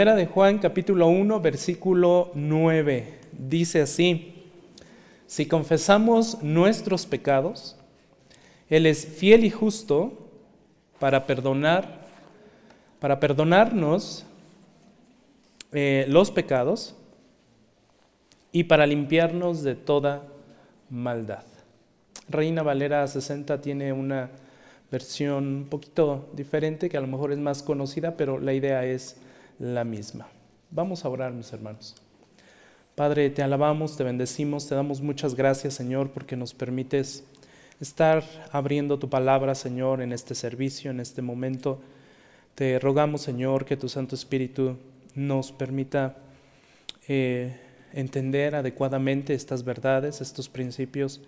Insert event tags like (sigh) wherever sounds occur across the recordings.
Primera de Juan capítulo 1 versículo 9 dice así, si confesamos nuestros pecados, Él es fiel y justo para perdonar, para perdonarnos eh, los pecados y para limpiarnos de toda maldad. Reina Valera 60 tiene una versión un poquito diferente que a lo mejor es más conocida, pero la idea es la misma. Vamos a orar, mis hermanos. Padre, te alabamos, te bendecimos, te damos muchas gracias, Señor, porque nos permites estar abriendo tu palabra, Señor, en este servicio, en este momento. Te rogamos, Señor, que tu Santo Espíritu nos permita eh, entender adecuadamente estas verdades, estos principios,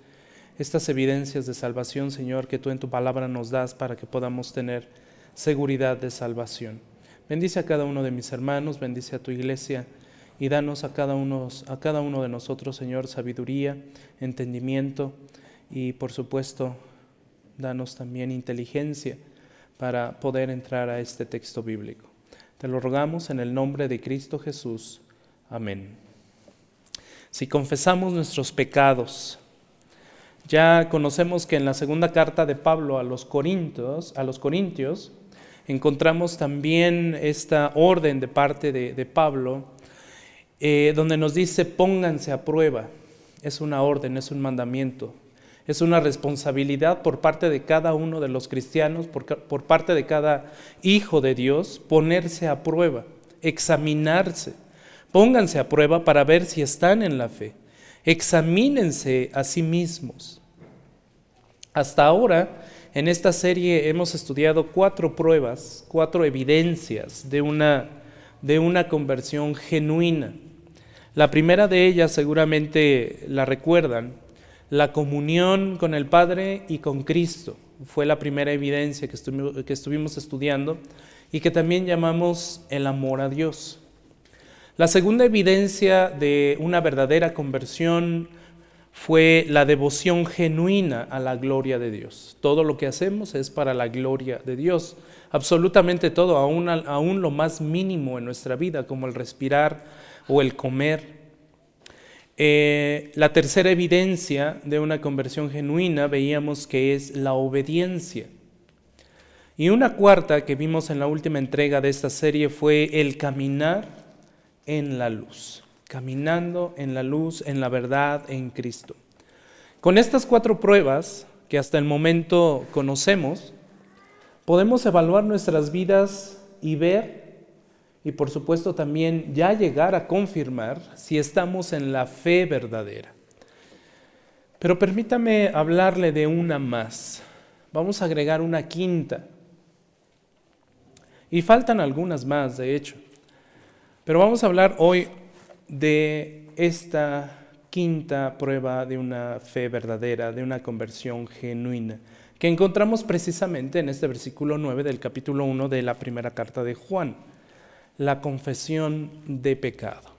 estas evidencias de salvación, Señor, que tú en tu palabra nos das para que podamos tener seguridad de salvación. Bendice a cada uno de mis hermanos, bendice a tu iglesia y danos a cada uno, a cada uno de nosotros, Señor, sabiduría, entendimiento y, por supuesto, danos también inteligencia para poder entrar a este texto bíblico. Te lo rogamos en el nombre de Cristo Jesús. Amén. Si confesamos nuestros pecados, ya conocemos que en la segunda carta de Pablo a los Corintios, a los Corintios, encontramos también esta orden de parte de, Pablo, eh, donde nos dice pónganse a prueba. Es una orden, es un mandamiento, es una responsabilidad por parte de cada uno de los cristianos, por, por parte de cada hijo de Dios, ponerse a prueba, examinarse. Pónganse a prueba para ver si están en la fe. Examínense a sí mismos. Hasta ahora en esta serie hemos estudiado cuatro pruebas, cuatro evidencias de una, de una conversión genuina. La primera de ellas seguramente la recuerdan, la comunión con el Padre y con Cristo. Fue la primera evidencia que que estuvimos estudiando y que también llamamos el amor a Dios. La segunda evidencia de una verdadera conversión fue la devoción genuina a la gloria de Dios. Todo lo que hacemos es para la gloria de Dios. Absolutamente todo, aún, lo más mínimo en nuestra vida, como el respirar o el comer. Eh, la tercera evidencia de una conversión genuina veíamos que es la obediencia. Y una cuarta que vimos en la última entrega de esta serie fue el caminar en la luz caminando en la luz, en la verdad, en Cristo. Con estas cuatro pruebas que hasta el momento conocemos, podemos evaluar nuestras vidas y ver, y por supuesto también ya llegar a confirmar si estamos en la fe verdadera. Pero permítame hablarle de una más. Vamos a agregar una quinta. Y faltan algunas más, de hecho. Pero vamos a hablar hoy de esta quinta prueba de una fe verdadera, de una conversión genuina, que encontramos precisamente en este versículo 9 del capítulo 1 de la primera carta de Juan, la confesión de pecado.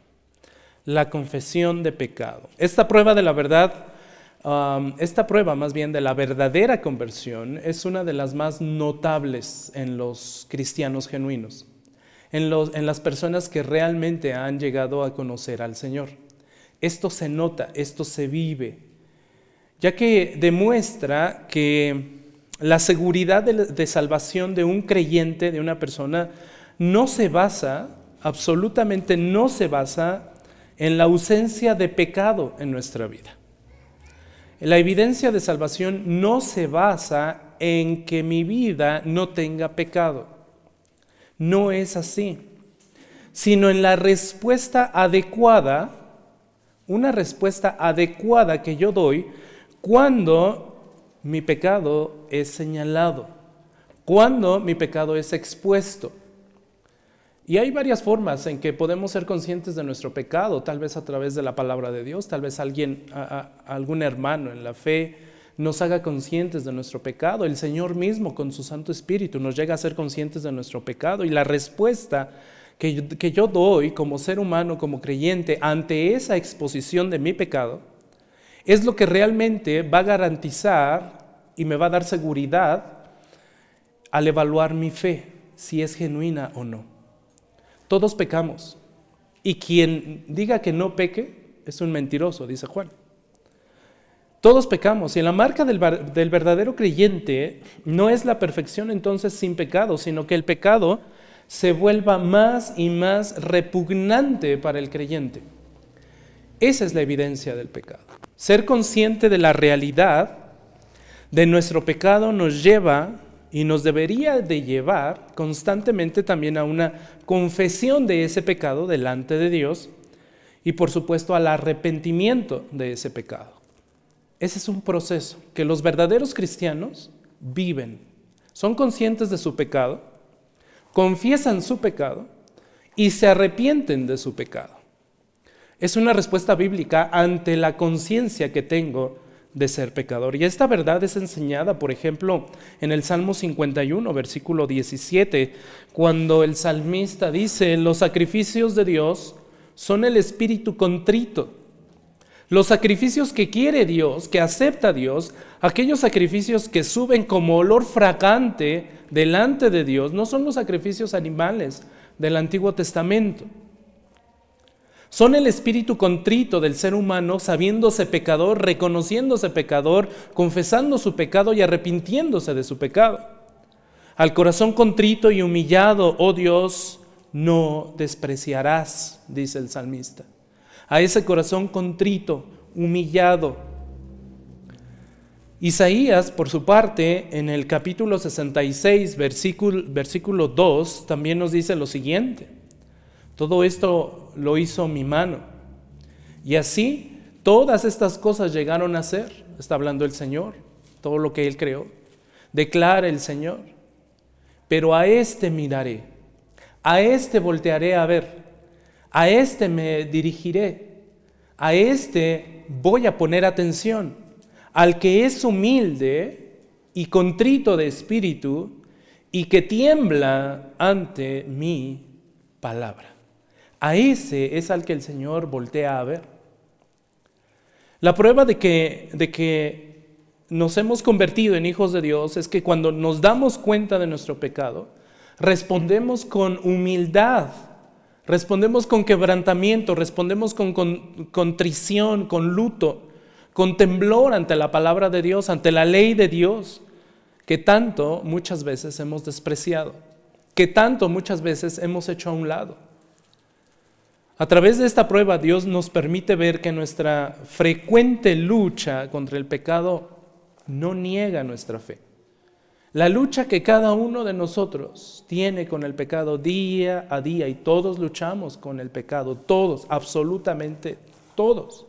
La confesión de pecado. Esta prueba de la verdad, um, esta prueba más bien de la verdadera conversión es una de las más notables en los cristianos genuinos en, las personas que realmente han llegado a conocer al Señor. Esto se nota, esto se vive, ya que demuestra que la seguridad de, salvación de un creyente, de una persona, no se basa, absolutamente no se basa en la ausencia de pecado en nuestra vida. La evidencia de salvación no se basa en que mi vida no tenga pecado. No es así, sino en la respuesta adecuada, una respuesta adecuada que yo doy cuando mi pecado es señalado, cuando mi pecado es expuesto. Y hay varias formas en que podemos ser conscientes de nuestro pecado, tal vez a través de la palabra de Dios, tal vez alguien, algún hermano en la fe nos haga conscientes de nuestro pecado. El Señor mismo con su Santo Espíritu nos llega a ser conscientes de nuestro pecado y la respuesta que yo, que yo doy como ser humano, como creyente, ante esa exposición de mi pecado, es lo que realmente va a garantizar y me va a dar seguridad al evaluar mi fe, si es genuina o no. Todos pecamos. Y quien diga que no peque es un mentiroso, dice Juan. Todos pecamos y la marca del, del, verdadero creyente no es la perfección entonces sin pecado, sino que el pecado se vuelva más y más repugnante para el creyente. Esa es la evidencia del pecado. Ser consciente de la realidad de nuestro pecado nos lleva y nos debería de llevar constantemente también a una confesión de ese pecado delante de Dios y por supuesto al arrepentimiento de ese pecado. Ese es un proceso que los verdaderos cristianos viven. Son conscientes de su pecado, confiesan su pecado y se arrepienten de su pecado. Es una respuesta bíblica ante la conciencia que tengo de ser pecador. Y esta verdad es enseñada, por ejemplo, en el Salmo 51, versículo 17, cuando el salmista dice, los sacrificios de Dios son el espíritu contrito los sacrificios que quiere Dios, que acepta Dios, aquellos sacrificios que suben como olor fragante delante de Dios, no son los sacrificios animales del Antiguo Testamento. Son el espíritu contrito del ser humano, sabiéndose pecador, reconociéndose pecador, confesando su pecado y arrepintiéndose de su pecado. Al corazón contrito y humillado, oh Dios, no despreciarás, dice el salmista a ese corazón contrito, humillado. Isaías, por su parte, en el capítulo 66, versículo, versículo 2, también nos dice lo siguiente. Todo esto lo hizo mi mano. Y así todas estas cosas llegaron a ser, está hablando el Señor, todo lo que Él creó. Declara el Señor. Pero a este miraré, a este voltearé a ver a este me dirigiré, a este voy a poner atención, al que es humilde y contrito de espíritu y que tiembla ante mi palabra. A ese es al que el Señor voltea a ver. La prueba de que, de que nos hemos convertido en hijos de Dios es que cuando nos damos cuenta de nuestro pecado, respondemos con humildad Respondemos con quebrantamiento, respondemos con, contrición, con luto, con temblor ante la palabra de Dios, ante la ley de Dios, que tanto muchas veces hemos despreciado, que tanto muchas veces hemos hecho a un lado. A través de esta prueba Dios nos permite ver que nuestra frecuente lucha contra el pecado no niega nuestra fe. La lucha que cada uno de nosotros tiene con el pecado día a día, y todos luchamos con el pecado, todos, absolutamente todos.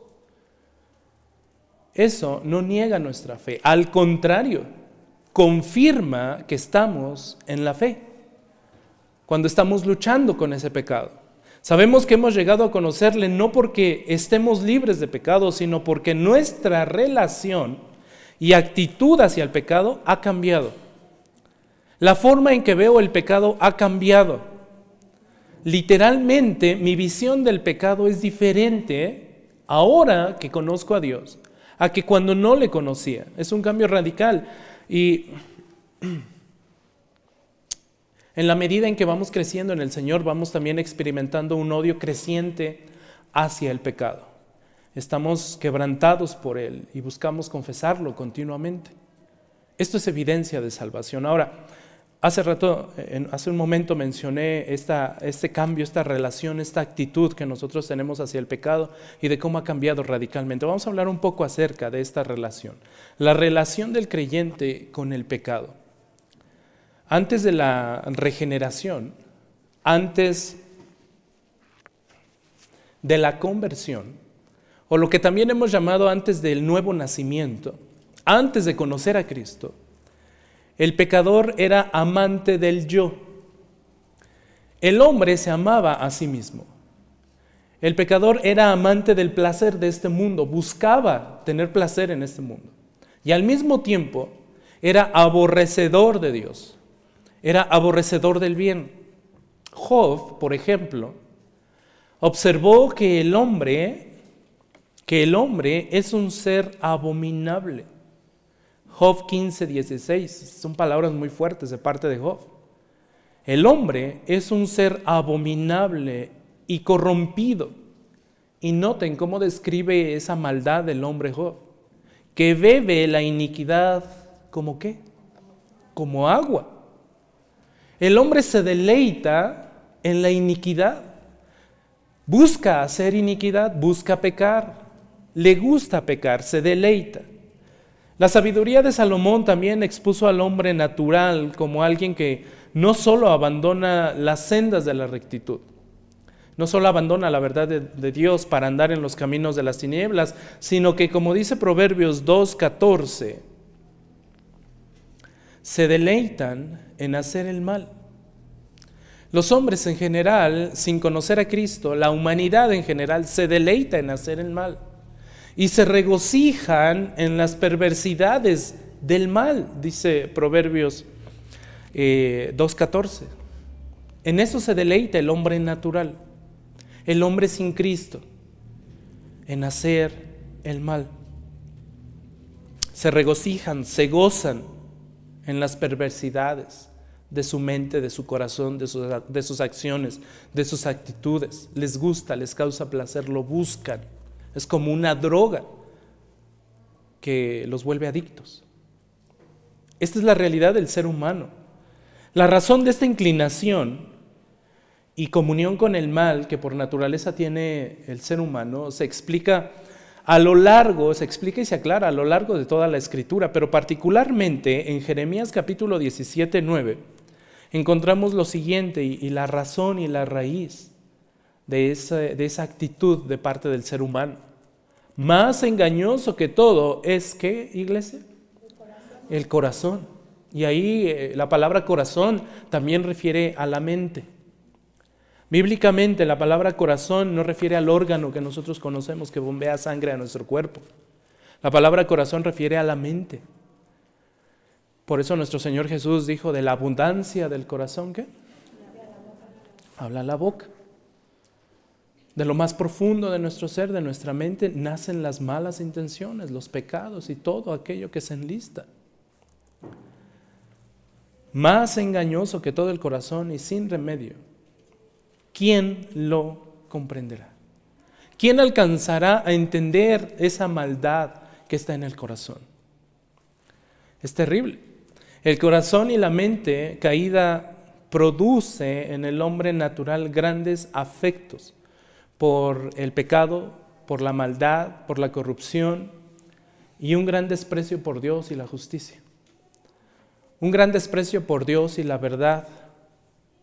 Eso no niega nuestra fe, al contrario, confirma que estamos en la fe, cuando estamos luchando con ese pecado. Sabemos que hemos llegado a conocerle no porque estemos libres de pecado, sino porque nuestra relación y actitud hacia el pecado ha cambiado. La forma en que veo el pecado ha cambiado. Literalmente mi visión del pecado es diferente ahora que conozco a Dios a que cuando no le conocía. Es un cambio radical. Y (clears throat) en la medida en que vamos creciendo en el Señor, vamos también experimentando un odio creciente hacia el pecado. Estamos quebrantados por Él y buscamos confesarlo continuamente. Esto es evidencia de salvación. Ahora, Hace rato, hace un momento mencioné este cambio, esta relación, esta actitud que nosotros tenemos hacia el pecado y de cómo ha cambiado radicalmente. Vamos a hablar un poco acerca de esta relación. La relación del creyente con el pecado. Antes de la regeneración, antes de la conversión, o lo que también hemos llamado antes del nuevo nacimiento, antes de conocer a Cristo, el pecador era amante del yo. El hombre se amaba a sí mismo. El pecador era amante del placer de este mundo, buscaba tener placer en este mundo. Y al mismo tiempo era aborrecedor de Dios, era aborrecedor del bien. Job, por ejemplo, observó que el hombre, que el hombre es un ser abominable. Job 15, 16. Son palabras muy fuertes de parte de Job. El hombre es un ser abominable y corrompido. Y noten cómo describe esa maldad del hombre Job, que bebe la iniquidad como qué? Como agua. El hombre se deleita en la iniquidad. Busca hacer iniquidad, busca pecar, le gusta pecar, se deleita. La sabiduría de Salomón también expuso al hombre natural como alguien que no solo abandona las sendas de la rectitud, no solo abandona la verdad de, Dios para andar en los caminos de las tinieblas, sino que como dice Proverbios 2.14, se deleitan en hacer el mal. Los hombres en general, sin conocer a Cristo, la humanidad en general, se deleita en hacer el mal y se regocijan en las perversidades del mal, dice Proverbios 2.14. Eh, en eso se deleita el hombre natural, el hombre sin Cristo, en hacer el mal. Se regocijan, se gozan en las perversidades de su mente, de su corazón, de sus, de sus acciones, de sus actitudes. Les gusta, les causa placer, lo buscan. Es como una droga que los vuelve adictos. Esta es la realidad del ser humano. La razón de esta inclinación y comunión con el mal que por naturaleza tiene el ser humano se explica a lo largo, se explica y se aclara a lo largo de toda la escritura, pero particularmente en Jeremías capítulo 17, 9, encontramos lo siguiente y, la razón y la raíz de esa, de esa actitud de parte del ser humano. Más engañoso que todo es que, iglesia, el corazón. Y ahí eh, la palabra corazón también refiere a la mente. Bíblicamente la palabra corazón no refiere al órgano que nosotros conocemos que bombea sangre a nuestro cuerpo. La palabra corazón refiere a la mente. Por eso nuestro Señor Jesús dijo de la abundancia del corazón, ¿qué? Habla la boca. De lo más profundo de nuestro ser, de nuestra mente, nacen las malas intenciones, los pecados y todo aquello que se enlista. Más engañoso que todo el corazón y sin remedio. ¿Quién lo comprenderá? ¿Quién alcanzará a entender esa maldad que está en el corazón? Es terrible. El corazón y la mente caída produce en el hombre natural grandes afectos por el pecado, por la maldad, por la corrupción y un gran desprecio por Dios y la justicia. Un gran desprecio por Dios y la verdad.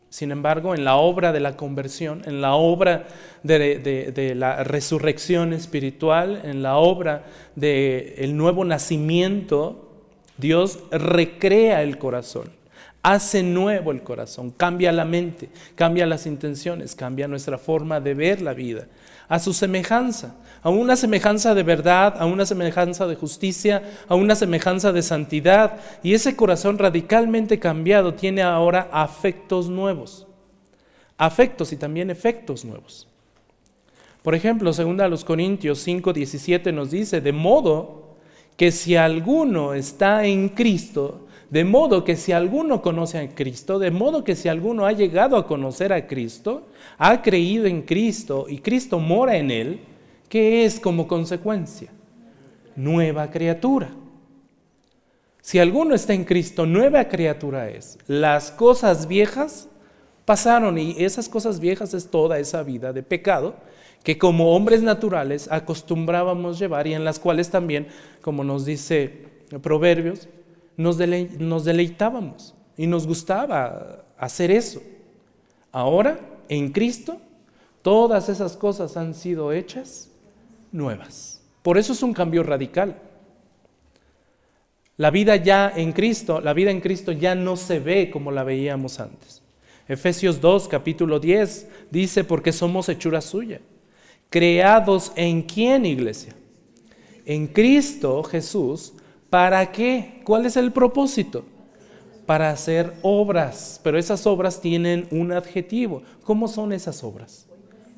Sin embargo, en la obra de la conversión, en la obra de, la resurrección espiritual, en la obra del nuevo nacimiento, Dios recrea el corazón hace nuevo el corazón, cambia la mente, cambia las intenciones, cambia nuestra forma de ver la vida, a su semejanza, a una semejanza de verdad, a una semejanza de justicia, a una semejanza de santidad. Y ese corazón radicalmente cambiado tiene ahora afectos nuevos, afectos y también efectos nuevos. Por ejemplo, según a los Corintios 5, 17 nos dice, de modo que si alguno está en Cristo, de modo que si alguno conoce a Cristo, de modo que si alguno ha llegado a conocer a Cristo, ha creído en Cristo y Cristo mora en él, ¿qué es como consecuencia? Nueva criatura. Si alguno está en Cristo, nueva criatura es. Las cosas viejas pasaron y esas cosas viejas es toda esa vida de pecado que como hombres naturales acostumbrábamos llevar y en las cuales también, como nos dice Proverbios, nos, deleitábamos y nos gustaba hacer eso. Ahora, en Cristo, todas esas cosas han sido hechas nuevas. Por eso es un cambio radical. La vida ya en Cristo, la vida en Cristo ya no se ve como la veíamos antes. Efesios 2, capítulo 10, dice, porque somos hechura suya. Creados en quién, iglesia? En Cristo Jesús, ¿Para qué? ¿Cuál es el propósito? Para hacer obras, pero esas obras tienen un adjetivo. ¿Cómo son esas obras?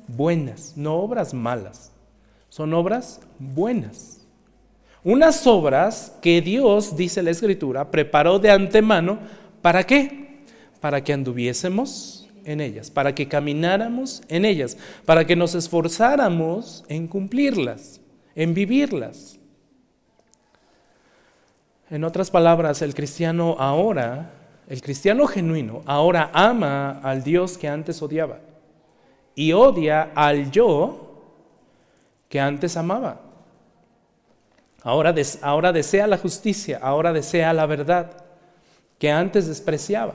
Buenas, no obras malas. Son obras buenas. Unas obras que Dios, dice la Escritura, preparó de antemano. ¿Para qué? para que anduviésemos en ellas, para que camináramos en ellas, para que nos esforzáramos en cumplirlas, en vivirlas. En otras palabras, el cristiano ahora, el cristiano genuino, ahora ama al Dios que antes odiaba y odia al yo que antes amaba. Ahora, ahora desea la justicia, ahora desea la verdad que antes despreciaba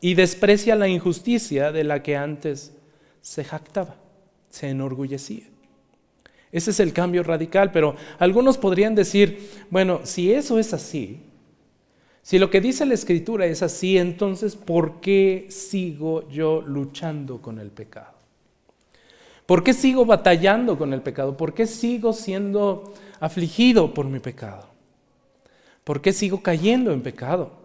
y desprecia la injusticia de la que antes se jactaba, se enorgullecía. Ese es el cambio radical, pero algunos podrían decir, bueno, si eso es así, si lo que dice la escritura es así, entonces ¿por qué sigo yo luchando con el pecado? ¿Por qué sigo batallando con el pecado? ¿Por qué sigo siendo afligido por mi pecado? ¿Por qué sigo cayendo en pecado?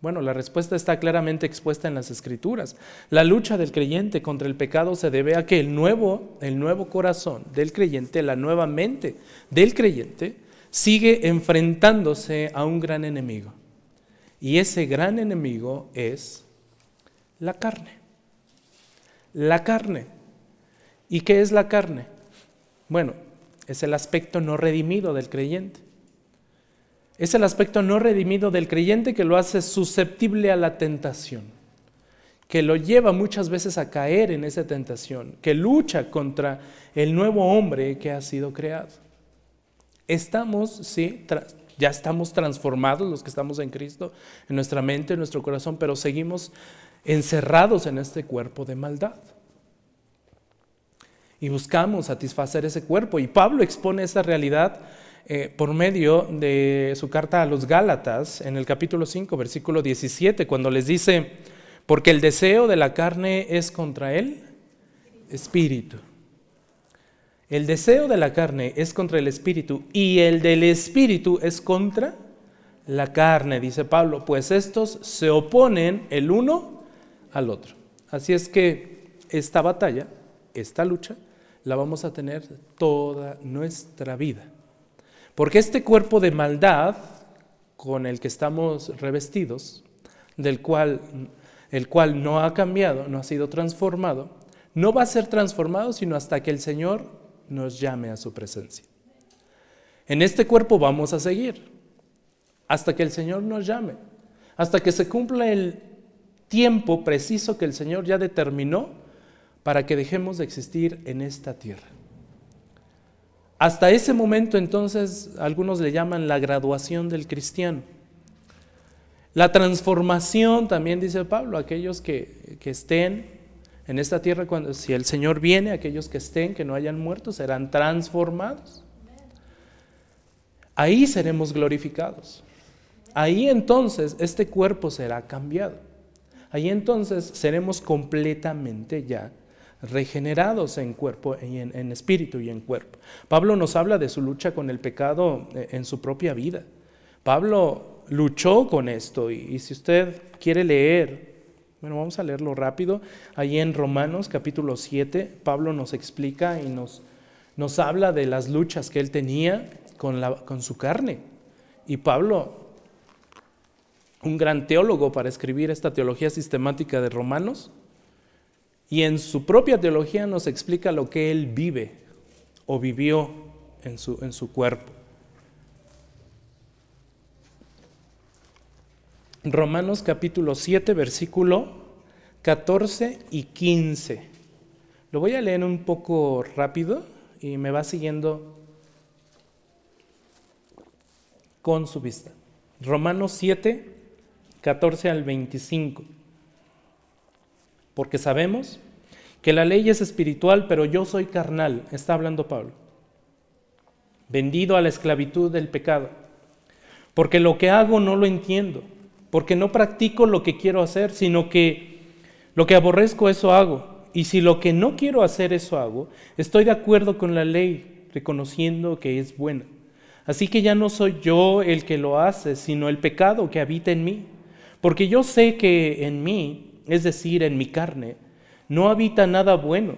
Bueno, la respuesta está claramente expuesta en las escrituras. La lucha del creyente contra el pecado se debe a que el nuevo, el nuevo corazón del creyente, la nueva mente del creyente, sigue enfrentándose a un gran enemigo. Y ese gran enemigo es la carne. La carne. ¿Y qué es la carne? Bueno, es el aspecto no redimido del creyente. Es el aspecto no redimido del creyente que lo hace susceptible a la tentación, que lo lleva muchas veces a caer en esa tentación, que lucha contra el nuevo hombre que ha sido creado. Estamos, sí, ya estamos transformados los que estamos en Cristo, en nuestra mente, en nuestro corazón, pero seguimos encerrados en este cuerpo de maldad y buscamos satisfacer ese cuerpo. Y Pablo expone esa realidad eh, por medio de su carta a los Gálatas en el capítulo 5, versículo 17, cuando les dice, porque el deseo de la carne es contra el espíritu. El deseo de la carne es contra el espíritu y el del espíritu es contra la carne, dice Pablo, pues estos se oponen el uno al otro. Así es que esta batalla, esta lucha, la vamos a tener toda nuestra vida. Porque este cuerpo de maldad con el que estamos revestidos, del cual el cual no ha cambiado, no ha sido transformado, no va a ser transformado sino hasta que el Señor nos llame a su presencia. En este cuerpo vamos a seguir hasta que el Señor nos llame, hasta que se cumpla el tiempo preciso que el Señor ya determinó para que dejemos de existir en esta tierra. Hasta ese momento entonces algunos le llaman la graduación del cristiano. La transformación, también dice Pablo, aquellos que, que estén en esta tierra, cuando, si el Señor viene, aquellos que estén, que no hayan muerto, serán transformados. Ahí seremos glorificados. Ahí entonces este cuerpo será cambiado. Ahí entonces seremos completamente ya regenerados en cuerpo, y en, espíritu y en cuerpo. Pablo nos habla de su lucha con el pecado eh, en su propia vida. Pablo luchó con esto y, si usted quiere leer, bueno, vamos a leerlo rápido, ahí en Romanos capítulo 7, Pablo nos explica y nos, nos habla de las luchas que él tenía con, la, con su carne. Y Pablo, un gran teólogo para escribir esta teología sistemática de Romanos, y en su propia teología nos explica lo que él vive o vivió en su, en su cuerpo. Romanos capítulo 7, versículo 14 y 15. Lo voy a leer un poco rápido y me va siguiendo con su vista. Romanos 7, 14 al 25 porque sabemos que la ley es espiritual, pero yo soy carnal, está hablando Pablo, vendido a la esclavitud del pecado, porque lo que hago no lo entiendo, porque no practico lo que quiero hacer, sino que lo que aborrezco eso hago, y si lo que no quiero hacer eso hago, estoy de acuerdo con la ley, reconociendo que es buena. Así que ya no soy yo el que lo hace, sino el pecado que habita en mí, porque yo sé que en mí, es decir, en mi carne, no habita nada bueno,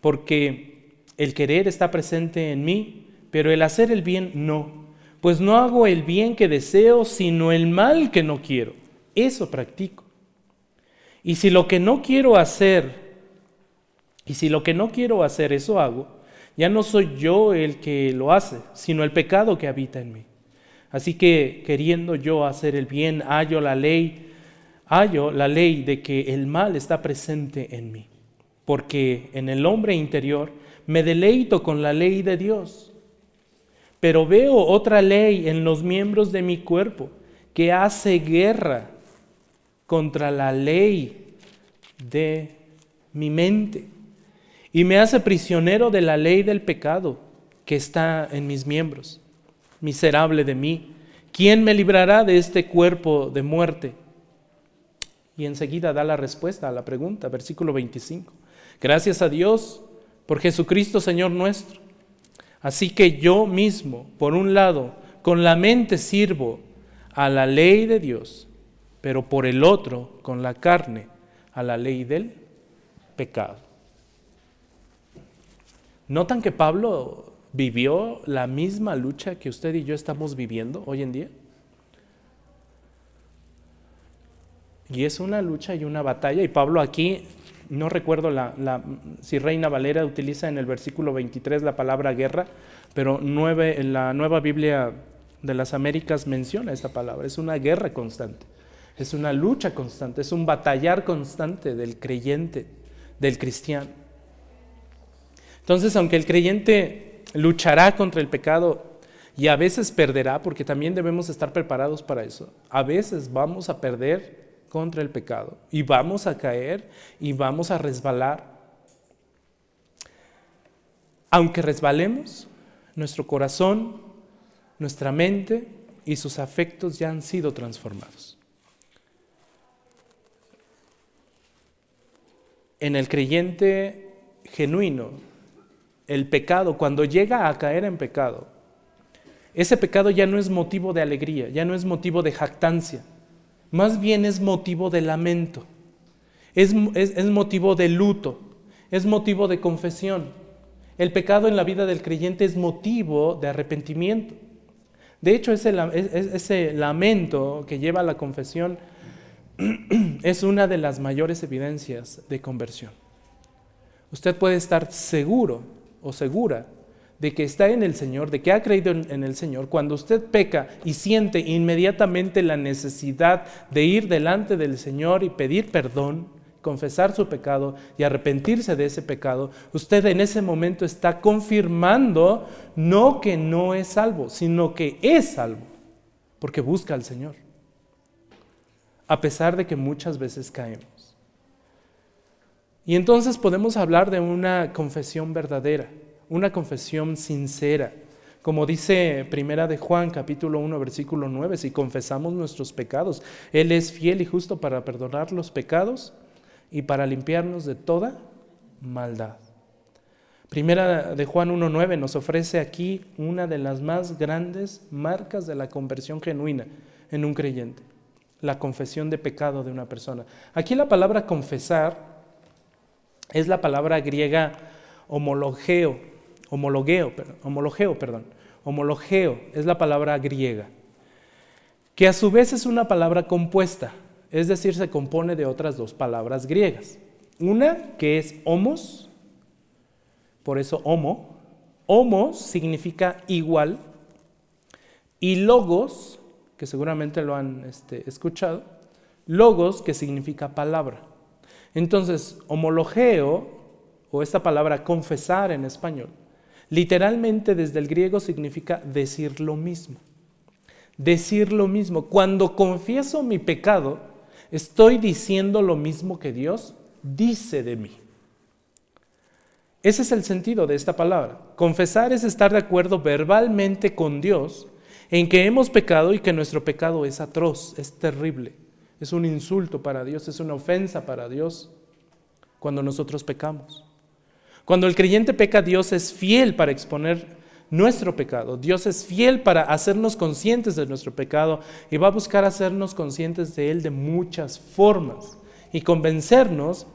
porque el querer está presente en mí, pero el hacer el bien no, pues no hago el bien que deseo, sino el mal que no quiero. Eso practico. Y si lo que no quiero hacer, y si lo que no quiero hacer, eso hago, ya no soy yo el que lo hace, sino el pecado que habita en mí. Así que queriendo yo hacer el bien, hallo la ley, hallo la ley de que el mal está presente en mí, porque en el hombre interior me deleito con la ley de Dios, pero veo otra ley en los miembros de mi cuerpo que hace guerra contra la ley de mi mente y me hace prisionero de la ley del pecado que está en mis miembros. Miserable de mí, ¿quién me librará de este cuerpo de muerte? Y enseguida da la respuesta a la pregunta, versículo 25. Gracias a Dios por Jesucristo Señor nuestro. Así que yo mismo, por un lado, con la mente sirvo a la ley de Dios, pero por el otro, con la carne, a la ley del pecado. ¿Notan que Pablo vivió la misma lucha que usted y yo estamos viviendo hoy en día? Y es una lucha y una batalla. Y Pablo aquí, no recuerdo si Reina Valera utiliza en el versículo 23 la palabra guerra, pero nueve, en la nueva Biblia de las Américas menciona esta palabra. Es una guerra constante, es una lucha constante, es un batallar constante del creyente, del cristiano. Entonces, aunque el creyente luchará contra el pecado y a veces perderá, porque también debemos estar preparados para eso, a veces vamos a perder contra el pecado y vamos a caer y vamos a resbalar. Aunque resbalemos, nuestro corazón, nuestra mente y sus afectos ya han sido transformados. En el creyente genuino, el pecado, cuando llega a caer en pecado, ese pecado ya no es motivo de alegría, ya no es motivo de jactancia, más bien es motivo de lamento, es, motivo de luto, es motivo de confesión. El pecado en la vida del creyente es motivo de arrepentimiento. De hecho, ese, ese lamento que lleva a la confesión (clears throat) es una de las mayores evidencias de conversión. Usted puede estar seguro o segura de que está en el Señor, de que ha creído en, el Señor, cuando usted peca y siente inmediatamente la necesidad de ir delante del Señor y pedir perdón, confesar su pecado y arrepentirse de ese pecado, usted en ese momento está confirmando no que no es salvo, sino que es salvo, porque busca al Señor, a pesar de que muchas veces caemos. Y entonces podemos hablar de una confesión verdadera, una confesión sincera. Como dice Primera de Juan, capítulo 1, versículo 9, si confesamos nuestros pecados, Él es fiel y justo para perdonar los pecados y para limpiarnos de toda maldad. Primera de Juan 1.9 nos ofrece aquí una de las más grandes marcas de la conversión genuina en un creyente, la confesión de pecado de una persona. Aquí la palabra confesar es la palabra griega homologeo, homologueo, homologeo, perdón, homologeo es la palabra griega, que a su vez es una palabra compuesta, es decir, se compone de otras dos palabras griegas. Una que es homos, por eso homo, homos significa igual, y logos, que seguramente lo han este, escuchado, logos que significa palabra. Entonces, homologeo, o esta palabra confesar en español, literalmente desde el griego significa decir lo mismo. Decir lo mismo. Cuando confieso mi pecado, estoy diciendo lo mismo que Dios dice de mí. Ese es el sentido de esta palabra. Confesar es estar de acuerdo verbalmente con Dios en que hemos pecado y que nuestro pecado es atroz, es terrible es un insulto para Dios, es una ofensa para Dios cuando nosotros pecamos. Cuando el creyente peca, Dios es fiel para exponer nuestro pecado. Dios es fiel para hacernos conscientes de nuestro pecado y va a buscar hacernos conscientes de Él de muchas formas y convencernos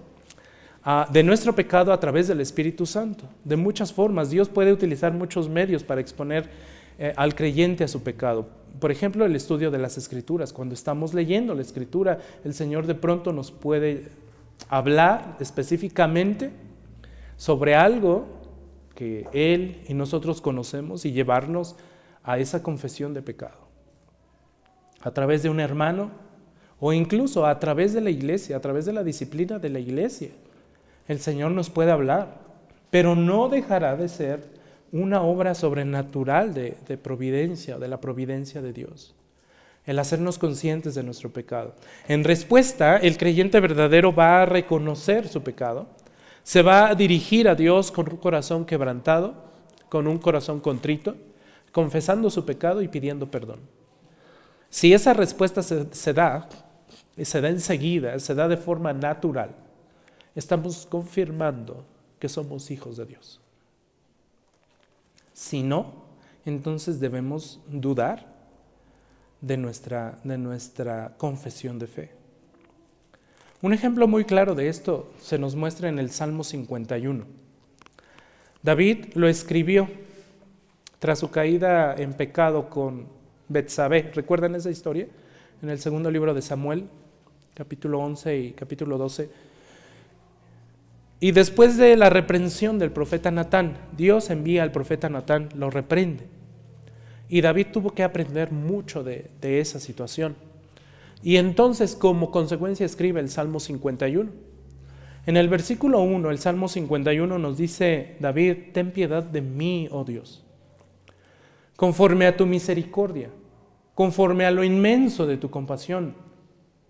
ah, de nuestro pecado a través del Espíritu Santo. De muchas formas. Dios puede utilizar muchos medios para exponer eh, al creyente a su pecado. Por ejemplo, el estudio de las escrituras. Cuando estamos leyendo la escritura, el Señor de pronto nos puede hablar específicamente sobre algo que Él y nosotros conocemos y llevarnos a esa confesión de pecado. A través de un hermano o incluso a través de la iglesia, a través de la disciplina de la iglesia. El Señor nos puede hablar, pero no dejará de ser una obra sobrenatural de, de providencia, de la providencia de Dios el hacernos conscientes de nuestro pecado. En respuesta, el creyente verdadero va a reconocer su pecado, se va a dirigir a Dios con un corazón quebrantado, con un corazón contrito, confesando su pecado y pidiendo perdón. Si esa respuesta se, da, y se da enseguida, se da de forma natural, estamos confirmando que somos hijos de Dios. Si no, entonces debemos dudar de nuestra, de nuestra confesión de fe. Un ejemplo muy claro de esto se nos muestra en el Salmo 51. David lo escribió tras su caída en pecado con Betsabé. ¿Recuerdan esa historia? En el segundo libro de Samuel, capítulo 11 y capítulo 12. Y después de la reprensión del profeta Natán, Dios envía al profeta Natán, lo reprende. Y David tuvo que aprender mucho de, esa situación. Y entonces como consecuencia escribe el Salmo 51. En el versículo 1, el Salmo 51 nos dice, David, ten piedad de mí, oh Dios, conforme a tu misericordia, conforme a lo inmenso de tu compasión,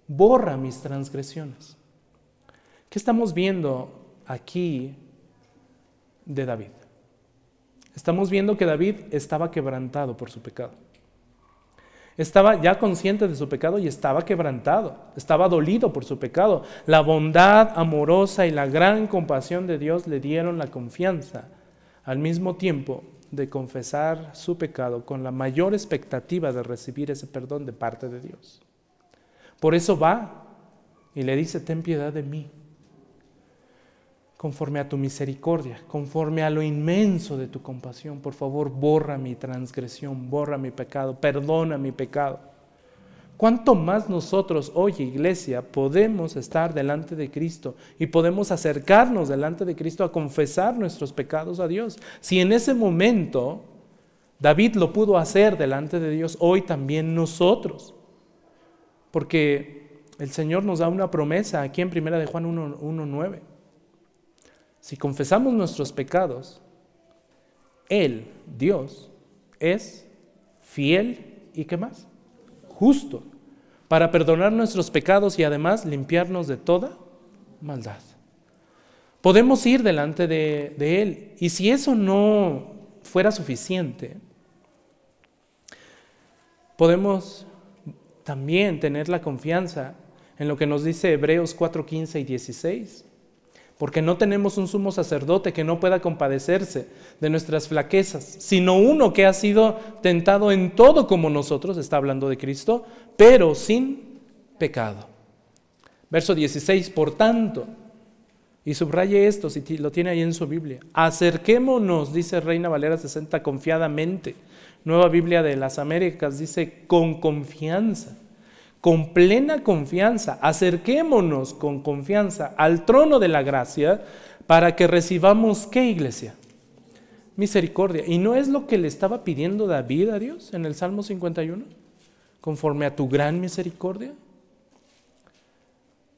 borra mis transgresiones. ¿Qué estamos viendo aquí de David? Estamos viendo que David estaba quebrantado por su pecado. Estaba ya consciente de su pecado y estaba quebrantado, estaba dolido por su pecado. La bondad amorosa y la gran compasión de Dios le dieron la confianza al mismo tiempo de confesar su pecado con la mayor expectativa de recibir ese perdón de parte de Dios. Por eso va y le dice, ten piedad de mí, conforme a tu misericordia, conforme a lo inmenso de tu compasión. Por favor, borra mi transgresión, borra mi pecado, perdona mi pecado. ¿Cuánto más nosotros hoy, iglesia, podemos estar delante de Cristo y podemos acercarnos delante de Cristo a confesar nuestros pecados a Dios? Si en ese momento David lo pudo hacer delante de Dios, hoy también nosotros. Porque el Señor nos da una promesa aquí en 1 de Juan 1.9 si confesamos nuestros pecados, Él, Dios, es fiel y qué más? Justo para perdonar nuestros pecados y además limpiarnos de toda maldad. Podemos ir delante de, de Él y si eso no fuera suficiente, podemos también tener la confianza en lo que nos dice Hebreos 4, 15 y 16 porque no tenemos un sumo sacerdote que no pueda compadecerse de nuestras flaquezas, sino uno que ha sido tentado en todo como nosotros, está hablando de Cristo, pero sin pecado. Verso 16, por tanto, y subraye esto si lo tiene ahí en su Biblia, acerquémonos, dice Reina Valera 60, confiadamente. Nueva Biblia de las Américas dice con confianza con plena confianza, acerquémonos con confianza al trono de la gracia para que recibamos qué iglesia? Misericordia. ¿Y no es lo que le estaba pidiendo David a Dios en el Salmo 51? Conforme a tu gran misericordia.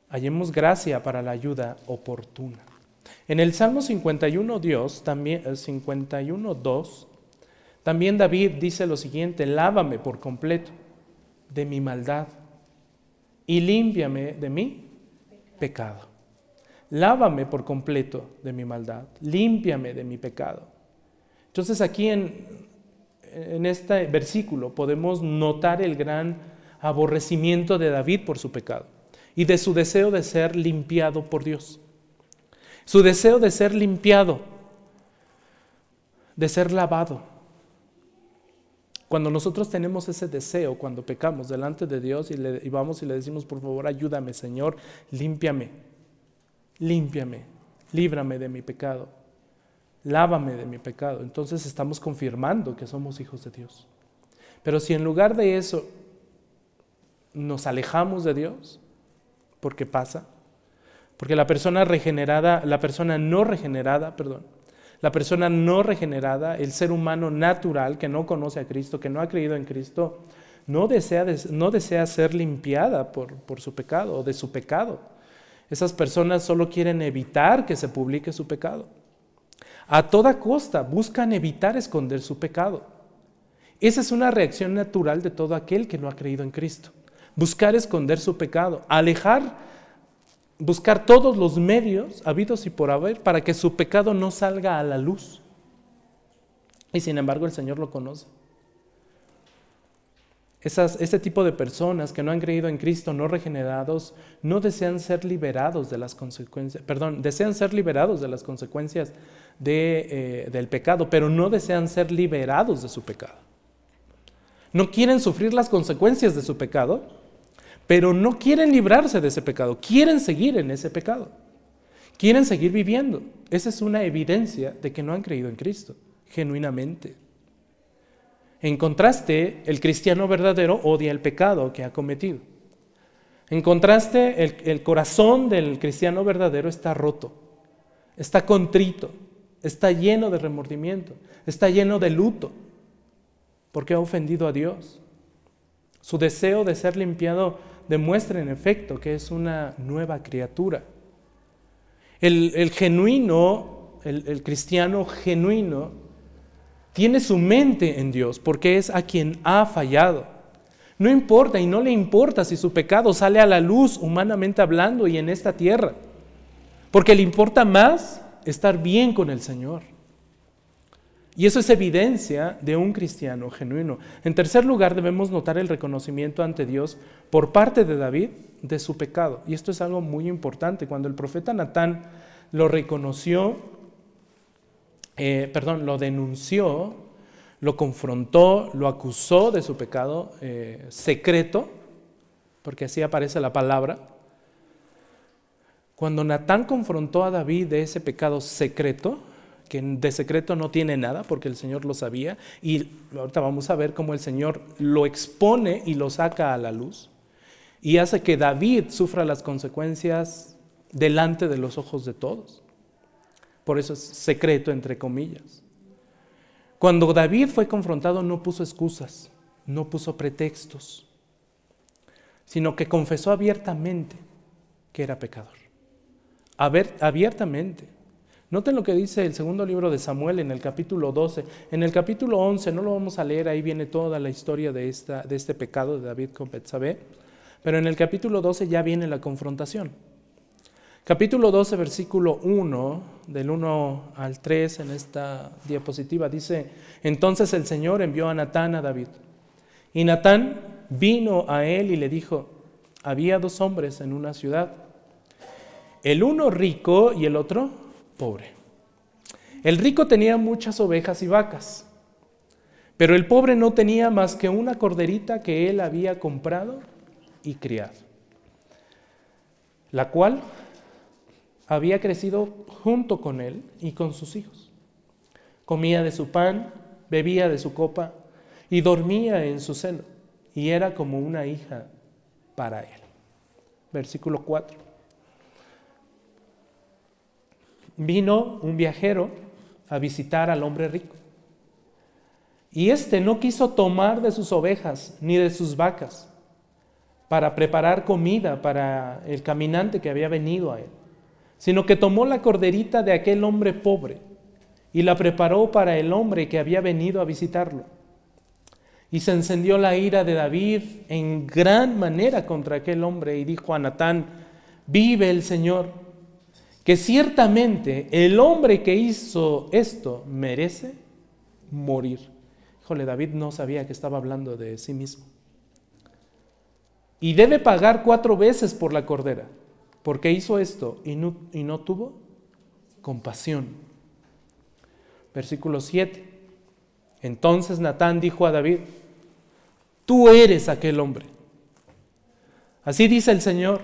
Hallemos gracia para la ayuda oportuna. En el Salmo 51, Dios, también, 51, 2, también David dice lo siguiente, lávame por completo de mi maldad y límpiame de mi pecado. Lávame por completo de mi maldad, límpiame de mi pecado. Entonces aquí en, en este versículo podemos notar el gran aborrecimiento de David por su pecado y de su deseo de ser limpiado por Dios. Su deseo de ser limpiado, de ser lavado. Cuando nosotros tenemos ese deseo, cuando pecamos delante de Dios y, vamos y le decimos, por favor, ayúdame, Señor, límpiame, límpiame, líbrame de mi pecado, lávame de mi pecado. Entonces estamos confirmando que somos hijos de Dios. Pero si en lugar de eso nos alejamos de Dios, ¿por qué pasa? Porque la persona regenerada, la persona no regenerada, perdón, la persona no regenerada, el ser humano natural que no conoce a Cristo, que no ha creído en Cristo, no desea, no desea ser limpiada por, por su pecado o de su pecado. Esas personas solo quieren evitar que se publique su pecado. A toda costa buscan evitar esconder su pecado. Esa es una reacción natural de todo aquel que no ha creído en Cristo. Buscar esconder su pecado, alejar, buscar todos los medios habidos y por haber para que su pecado no salga a la luz. Y sin embargo el Señor lo conoce. Esas, ese tipo de personas que no han creído en Cristo, no regenerados, no desean ser liberados de las consecuencias, perdón, desean ser liberados de las consecuencias de, eh, del pecado, pero no desean ser liberados de su pecado. No quieren sufrir las consecuencias de su pecado, pero no quieren librarse de ese pecado, quieren seguir en ese pecado, quieren seguir viviendo. Esa es una evidencia de que no han creído en Cristo, genuinamente. En contraste, el cristiano verdadero odia el pecado que ha cometido. En contraste, el, corazón del cristiano verdadero está roto, está contrito, está lleno de remordimiento, está lleno de luto, porque ha ofendido a Dios. Su deseo de ser limpiado demuestra en efecto que es una nueva criatura. El, genuino, el cristiano genuino, tiene su mente en Dios porque es a quien ha fallado. No importa y no le importa si su pecado sale a la luz humanamente hablando y en esta tierra, porque le importa más estar bien con el Señor. Y eso es evidencia de un cristiano genuino. En tercer lugar, debemos notar el reconocimiento ante Dios por parte de David de su pecado. Y esto es algo muy importante. Cuando el profeta Natán lo reconoció eh, perdón, lo denunció, lo confrontó, lo acusó de su pecado eh, secreto, porque así aparece la palabra. Cuando Natán confrontó a David de ese pecado secreto, que de secreto no tiene nada porque el Señor lo sabía, y ahorita vamos a ver cómo el Señor lo expone y lo saca a la luz, y hace que David sufra las consecuencias delante de los ojos de todos. Por eso es secreto, entre comillas. Cuando David fue confrontado no puso excusas, no puso pretextos, sino que confesó abiertamente que era pecador. abiertamente. Noten lo que dice el segundo libro de Samuel en el capítulo 12. En el capítulo 11, no lo vamos a leer, ahí viene toda la historia de, esta, de este pecado de David con Betsabé, pero en el capítulo 12 ya viene la confrontación. Capítulo 12, versículo 1, del 1 al 3 en esta diapositiva, dice, entonces el Señor envió a Natán a David. Y Natán vino a él y le dijo, había dos hombres en una ciudad, el uno rico y el otro pobre. El rico tenía muchas ovejas y vacas, pero el pobre no tenía más que una corderita que él había comprado y criado, la cual había crecido junto con él y con sus hijos. Comía de su pan, bebía de su copa y dormía en su seno, y era como una hija para él. Versículo 4. Vino un viajero a visitar al hombre rico, y éste no quiso tomar de sus ovejas ni de sus vacas para preparar comida para el caminante que había venido a él sino que tomó la corderita de aquel hombre pobre y la preparó para el hombre que había venido a visitarlo. Y se encendió la ira de David en gran manera contra aquel hombre y dijo a Natán, vive el Señor, que ciertamente el hombre que hizo esto merece morir. Híjole, David no sabía que estaba hablando de sí mismo. Y debe pagar cuatro veces por la cordera porque hizo esto y no, y no tuvo compasión. Versículo 7. Entonces Natán dijo a David, tú eres aquel hombre. Así dice el Señor,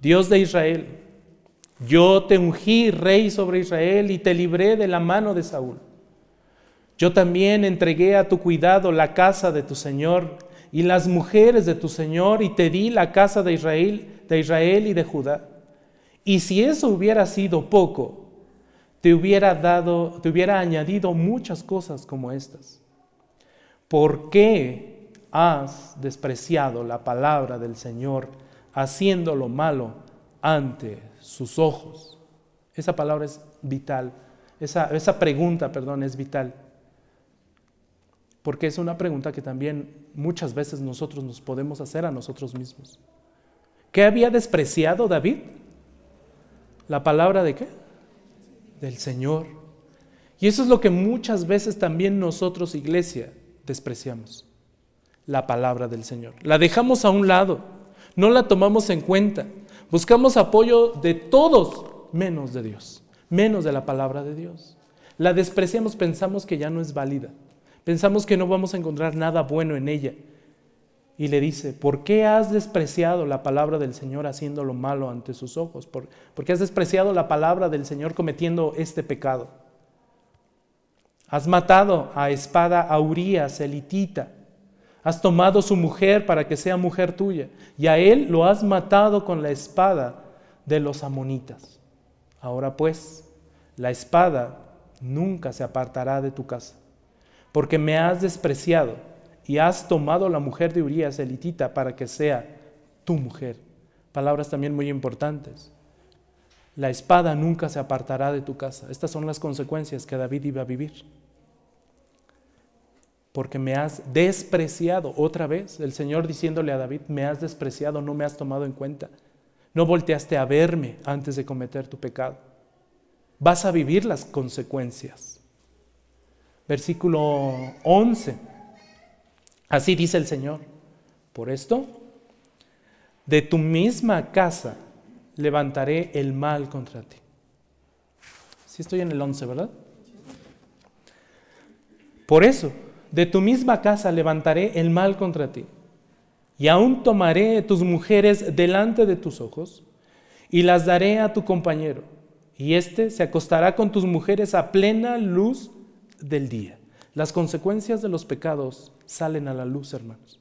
Dios de Israel, Yo te ungí rey sobre Israel y te libré de la mano de Saúl. Yo también entregué a tu cuidado la casa de tu Señor y las mujeres de tu Señor y te di la casa de Israel, de Israel y de Judá. Y si eso hubiera sido poco, te hubiera dado, te hubiera añadido muchas cosas como estas. ¿Por qué has despreciado la palabra del Señor haciendo lo malo ante sus ojos? Esa palabra es vital. Esa, esa pregunta, perdón, es vital. Porque es una pregunta que también muchas veces nosotros nos podemos hacer a nosotros mismos. ¿Qué había despreciado David? ¿La palabra de qué? Del Señor. Y eso es lo que muchas veces también nosotros, iglesia, despreciamos. La palabra del Señor. La dejamos a un lado, no la tomamos en cuenta. Buscamos apoyo de todos menos de Dios, menos de la palabra de Dios. La despreciamos, pensamos que ya no es válida. Pensamos que no vamos a encontrar nada bueno en ella. Y le dice, ¿por qué has despreciado la palabra del Señor haciendo lo malo ante sus ojos? ¿Por, qué has despreciado la palabra del Señor cometiendo este pecado? Has matado a espada a Urias, elitita. Has tomado su mujer para que sea mujer tuya. Y a él lo has matado con la espada de los amonitas. Ahora pues, la espada nunca se apartará de tu casa, porque me has despreciado y has tomado la mujer de Urias elitita para que sea tu mujer. Palabras también muy importantes. La espada nunca se apartará de tu casa. Estas son las consecuencias que David iba a vivir. Porque me has despreciado otra vez. El Señor diciéndole a David, me has despreciado, no me has tomado en cuenta. No volteaste a verme antes de cometer tu pecado. Vas a vivir las consecuencias. Versículo 11. Así dice el Señor. Por esto, de tu misma casa levantaré el mal contra ti. Si estoy en el 11, ¿verdad? Por eso, de tu misma casa levantaré el mal contra ti. Y aún tomaré tus mujeres delante de tus ojos y las daré a tu compañero. Y éste se acostará con tus mujeres a plena luz del día. Las consecuencias de los pecados salen a la luz, hermanos.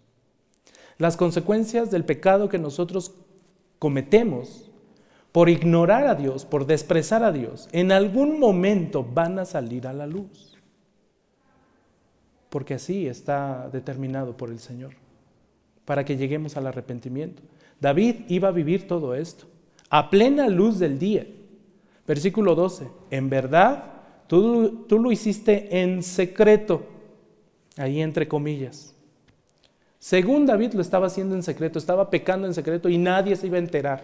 Las consecuencias del pecado que nosotros cometemos por ignorar a Dios, por desprezar a Dios, en algún momento van a salir a la luz. Porque así está determinado por el Señor, para que lleguemos al arrepentimiento. David iba a vivir todo esto a plena luz del día. Versículo 12, en verdad Tú, lo hiciste en secreto, ahí entre comillas. Según David lo estaba haciendo en secreto, estaba pecando en secreto y nadie se iba a enterar.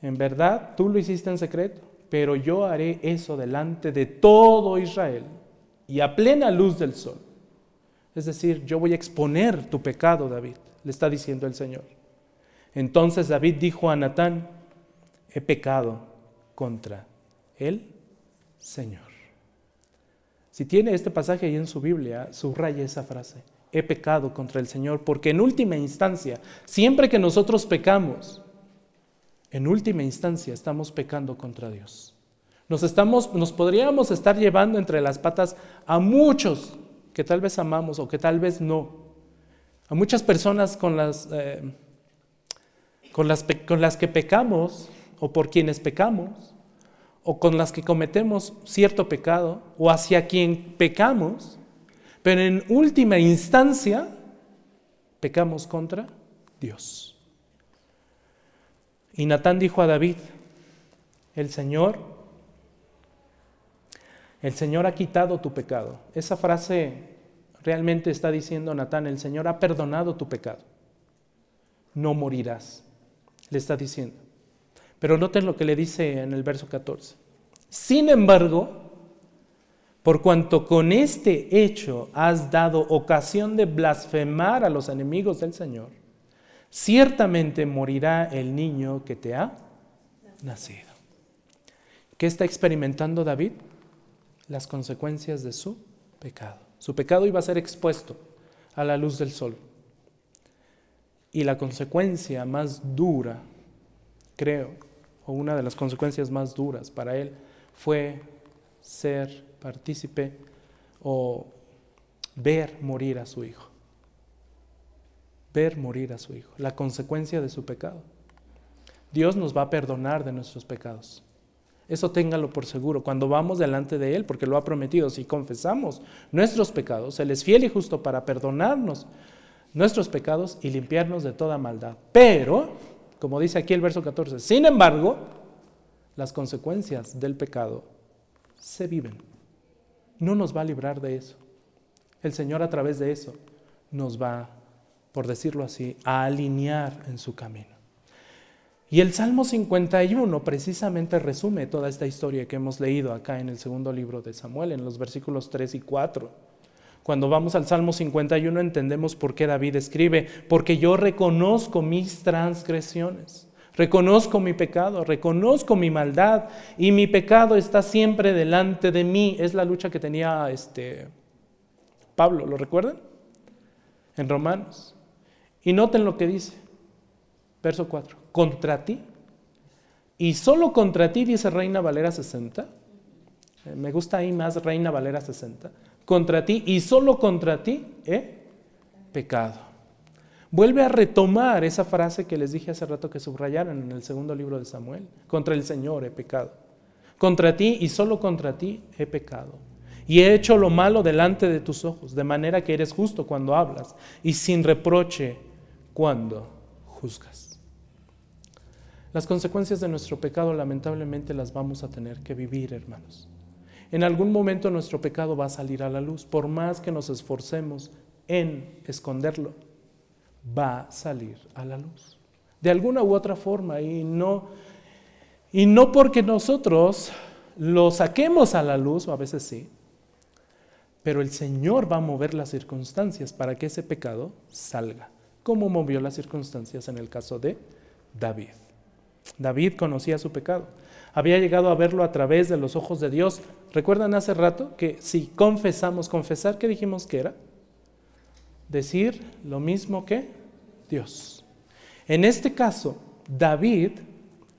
En verdad, tú lo hiciste en secreto, pero yo haré eso delante de todo Israel y a plena luz del sol. Es decir, yo voy a exponer tu pecado, David, le está diciendo el Señor. Entonces David dijo a Natán, he pecado contra él Señor. Si tiene este pasaje ahí en su Biblia, subraya esa frase. He pecado contra el Señor, porque en última instancia, siempre que nosotros pecamos, en última instancia estamos pecando contra Dios. Nos, estamos, nos podríamos estar llevando entre las patas a muchos que tal vez amamos o que tal vez no. A muchas personas con las, eh, con las, con las que pecamos o por quienes pecamos o con las que cometemos cierto pecado o hacia quien pecamos, pero en última instancia pecamos contra Dios. Y Natán dijo a David, el Señor, el Señor ha quitado tu pecado. Esa frase realmente está diciendo Natán, el Señor ha perdonado tu pecado. No morirás, le está diciendo. Pero noten lo que le dice en el verso 14. Sin embargo, por cuanto con este hecho has dado ocasión de blasfemar a los enemigos del Señor, ciertamente morirá el niño que te ha nacido. ¿Qué está experimentando David? Las consecuencias de su pecado. Su pecado iba a ser expuesto a la luz del sol. Y la consecuencia más dura, creo, o una de las consecuencias más duras para él, fue ser partícipe o ver morir a su hijo. Ver morir a su hijo, la consecuencia de su pecado. Dios nos va a perdonar de nuestros pecados. Eso téngalo por seguro. Cuando vamos delante de Él, porque lo ha prometido, si confesamos nuestros pecados, Él es fiel y justo para perdonarnos nuestros pecados y limpiarnos de toda maldad. Pero, como dice aquí el verso 14, sin embargo, las consecuencias del pecado se viven. No nos va a librar de eso. El Señor a través de eso nos va, por decirlo así, a alinear en su camino. Y el Salmo 51 precisamente resume toda esta historia que hemos leído acá en el segundo libro de Samuel, en los versículos 3 y 4. Cuando vamos al Salmo 51 entendemos por qué David escribe, porque yo reconozco mis transgresiones, reconozco mi pecado, reconozco mi maldad y mi pecado está siempre delante de mí. Es la lucha que tenía este Pablo, ¿lo recuerdan? En Romanos. Y noten lo que dice, verso 4 contra ti. Y solo contra ti, dice Reina Valera 60. Eh, me gusta ahí más Reina Valera 60. Contra ti y solo contra ti he pecado. Vuelve a retomar esa frase que les dije hace rato que subrayaron en el segundo libro de Samuel. Contra el Señor he pecado. Contra ti y solo contra ti he pecado. Y he hecho lo malo delante de tus ojos, de manera que eres justo cuando hablas y sin reproche cuando juzgas. Las consecuencias de nuestro pecado lamentablemente las vamos a tener que vivir, hermanos. En algún momento nuestro pecado va a salir a la luz, por más que nos esforcemos en esconderlo, va a salir a la luz. De alguna u otra forma, y no, y no porque nosotros lo saquemos a la luz, o a veces sí, pero el Señor va a mover las circunstancias para que ese pecado salga, como movió las circunstancias en el caso de David. David conocía su pecado. Había llegado a verlo a través de los ojos de Dios. ¿Recuerdan hace rato que si confesamos, confesar, ¿qué dijimos que era? Decir lo mismo que Dios. En este caso, David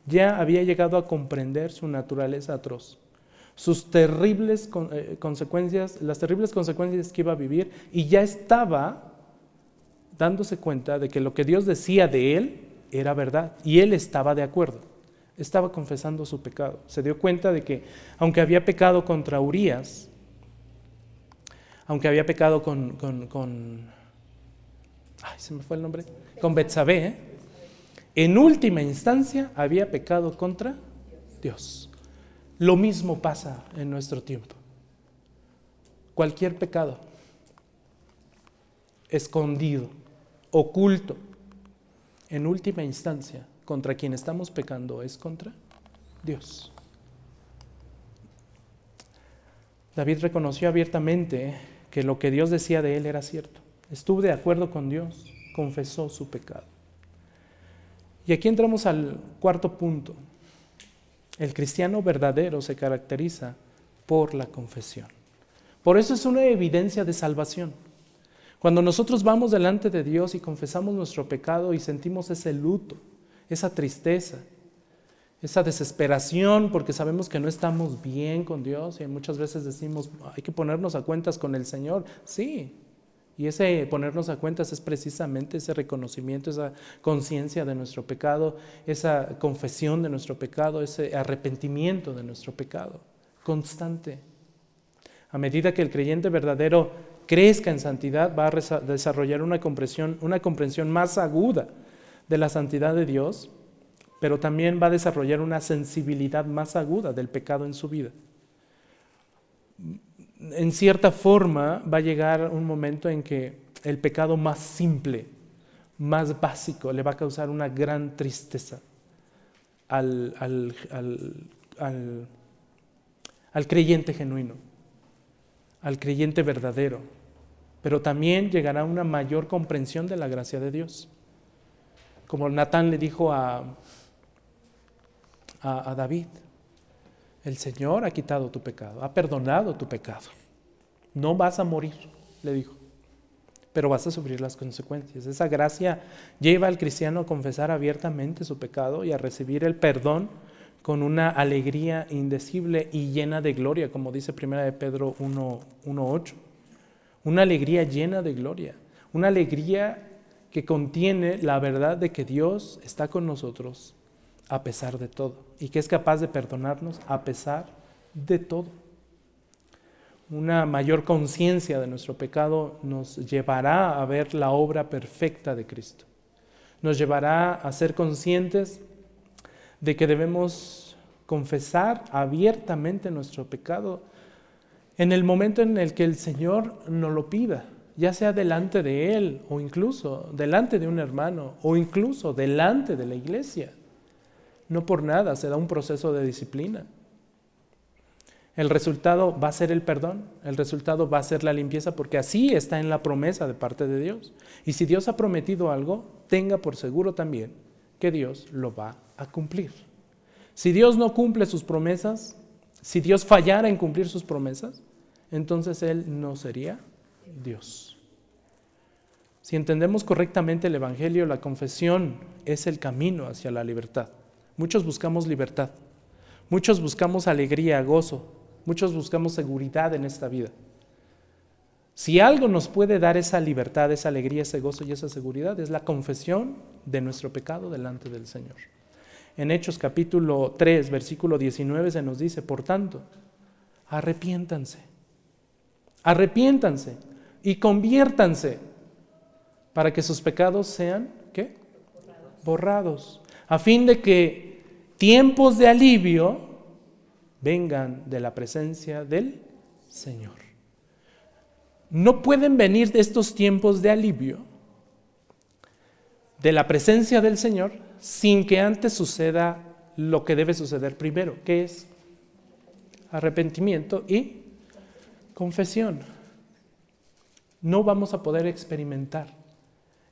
ya había llegado a comprender su naturaleza atroz, sus terribles eh, consecuencias, las terribles consecuencias que iba a vivir, y ya estaba dándose cuenta de que lo que Dios decía de él era verdad y él estaba de acuerdo. Estaba confesando su pecado. Se dio cuenta de que aunque había pecado contra Urias, aunque había pecado con, con, ay, se me fue el nombre, con en última instancia había pecado contra Dios. Lo mismo pasa en nuestro tiempo. Cualquier pecado escondido, oculto, en última instancia, contra quien estamos pecando es contra Dios. David reconoció abiertamente que lo que Dios decía de él era cierto. Estuvo de acuerdo con Dios, confesó su pecado. Y aquí entramos al cuarto punto. El cristiano verdadero se caracteriza por la confesión. Por eso es una evidencia de salvación. Cuando nosotros vamos delante de Dios y confesamos nuestro pecado y sentimos ese luto, esa tristeza, esa desesperación porque sabemos que no estamos bien con Dios y muchas veces decimos, hay que ponernos a cuentas con el Señor. Sí, y ese ponernos a cuentas es precisamente ese reconocimiento, esa conciencia de nuestro pecado, esa confesión de nuestro pecado, ese arrepentimiento de nuestro pecado, constante. A medida que el creyente verdadero crezca en santidad, va a desarrollar una comprensión, una comprensión más aguda de la santidad de Dios, pero también va a desarrollar una sensibilidad más aguda del pecado en su vida. En cierta forma va a llegar un momento en que el pecado más simple, más básico, le va a causar una gran tristeza al, al creyente genuino, al creyente verdadero pero también llegará una mayor comprensión de la gracia de Dios. Como Natán le dijo a, a, David, el Señor ha quitado tu pecado, ha perdonado tu pecado. No vas a morir, le dijo, pero vas a sufrir las consecuencias. Esa gracia lleva al cristiano a confesar abiertamente su pecado y a recibir el perdón con una alegría indecible y llena de gloria, como dice Primera de Pedro 1.8. Una alegría llena de gloria, una alegría que contiene la verdad de que Dios está con nosotros a pesar de todo y que es capaz de perdonarnos a pesar de todo. Una mayor conciencia de nuestro pecado nos llevará a ver la obra perfecta de Cristo. Nos llevará a ser conscientes de que debemos confesar abiertamente nuestro pecado en el momento en el que el Señor nos lo pida ya sea delante de Él o incluso delante de un hermano o incluso delante de la iglesia. No por nada se da un proceso de disciplina. El resultado va a ser el perdón, el resultado va a ser la limpieza, porque así está en la promesa de parte de Dios. Y si Dios ha prometido algo, tenga por seguro también que Dios lo va a cumplir. Si Dios no cumple sus promesas, si Dios fallara en cumplir sus promesas, entonces Él no sería Dios. Si entendemos correctamente el Evangelio, la confesión es el camino hacia la libertad. Muchos buscamos libertad, muchos buscamos alegría, gozo, muchos buscamos seguridad en esta vida. Si algo nos puede dar esa libertad, esa alegría, ese gozo y esa seguridad, es la confesión de nuestro pecado delante del Señor. En Hechos capítulo 3, versículo 19 se nos dice, por tanto, arrepiéntanse, arrepiéntanse y conviértanse para que sus pecados sean, ¿qué? Borrados. A fin de que tiempos de alivio vengan de la presencia del Señor. No pueden venir de estos tiempos de alivio, de la presencia del Señor, sin que antes suceda lo que debe suceder primero, que es arrepentimiento y confesión no vamos a poder experimentar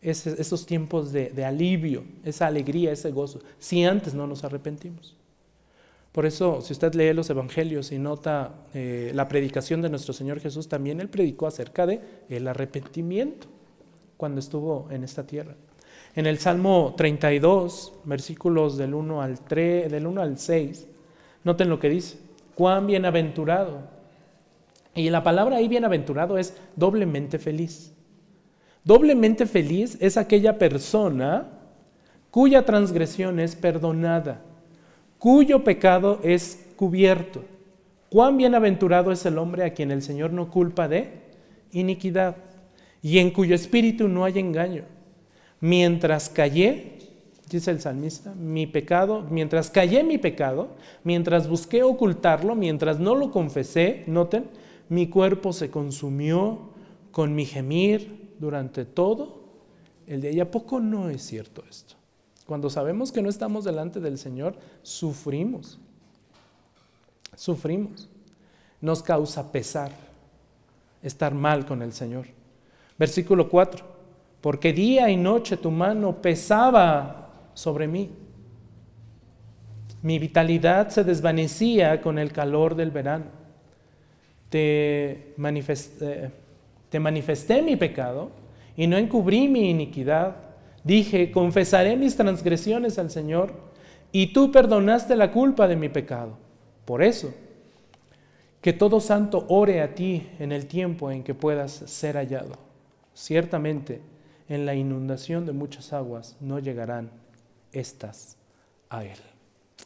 esos tiempos de, alivio, esa alegría, ese gozo, si antes no nos arrepentimos. Por eso, si usted lee los evangelios y nota eh, la predicación de nuestro Señor Jesús, también él predicó acerca de el arrepentimiento cuando estuvo en esta tierra. En el Salmo 32, versículos del 1 al 3, del 1 al 6, noten lo que dice: "Cuán bienaventurado y la palabra ahí bienaventurado es doblemente feliz. Doblemente feliz es aquella persona cuya transgresión es perdonada, cuyo pecado es cubierto. Cuán bienaventurado es el hombre a quien el Señor no culpa de iniquidad y en cuyo espíritu no hay engaño. Mientras callé, dice el salmista, mi pecado, mientras callé mi pecado, mientras busqué ocultarlo, mientras no lo confesé, noten, mi cuerpo se consumió con mi gemir durante todo el día. ¿Y a poco no es cierto esto? Cuando sabemos que no estamos delante del Señor, sufrimos. Sufrimos. Nos causa pesar estar mal con el Señor. Versículo 4. Porque día y noche tu mano pesaba sobre mí. Mi vitalidad se desvanecía con el calor del verano te manifesté, te manifesté mi pecado y no encubrí mi iniquidad. Dije, confesaré mis transgresiones al Señor y tú perdonaste la culpa de mi pecado. Por eso, que todo santo ore a ti en el tiempo en que puedas ser hallado. Ciertamente, en la inundación de muchas aguas no llegarán estas a Él.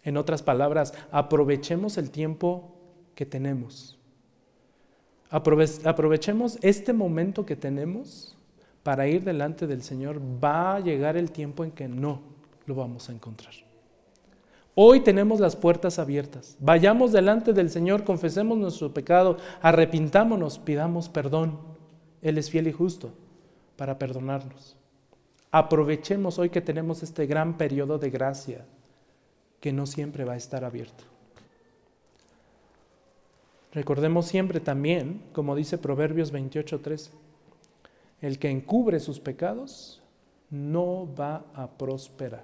En otras palabras, aprovechemos el tiempo que tenemos Aprovechemos este momento que tenemos para ir delante del Señor. Va a llegar el tiempo en que no lo vamos a encontrar. Hoy tenemos las puertas abiertas. Vayamos delante del Señor, confesemos nuestro pecado, arrepintámonos, pidamos perdón. Él es fiel y justo para perdonarnos. Aprovechemos hoy que tenemos este gran periodo de gracia que no siempre va a estar abierto. Recordemos siempre también, como dice Proverbios 28:13, el que encubre sus pecados no va a prosperar.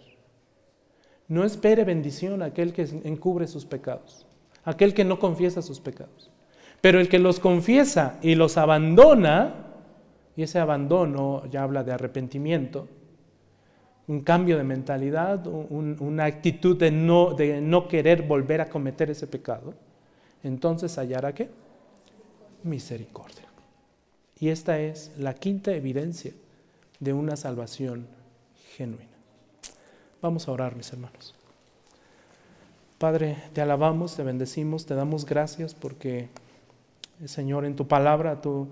No espere bendición aquel que encubre sus pecados, aquel que no confiesa sus pecados. Pero el que los confiesa y los abandona, y ese abandono ya habla de arrepentimiento, un cambio de mentalidad, una actitud de no, de no querer volver a cometer ese pecado, entonces hallará qué? Misericordia. Y esta es la quinta evidencia de una salvación genuina. Vamos a orar, mis hermanos. Padre, te alabamos, te bendecimos, te damos gracias porque, Señor, en tu palabra tú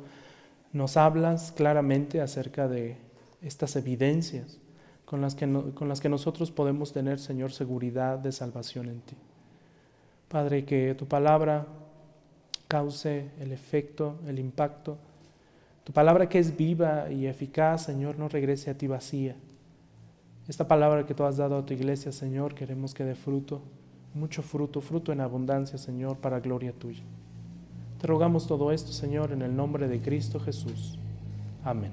nos hablas claramente acerca de estas evidencias con las que, con las que nosotros podemos tener, Señor, seguridad de salvación en ti. Padre, que tu palabra cause el efecto, el impacto. Tu palabra que es viva y eficaz, Señor, no regrese a ti vacía. Esta palabra que tú has dado a tu iglesia, Señor, queremos que dé fruto, mucho fruto, fruto en abundancia, Señor, para gloria tuya. Te rogamos todo esto, Señor, en el nombre de Cristo Jesús. Amén.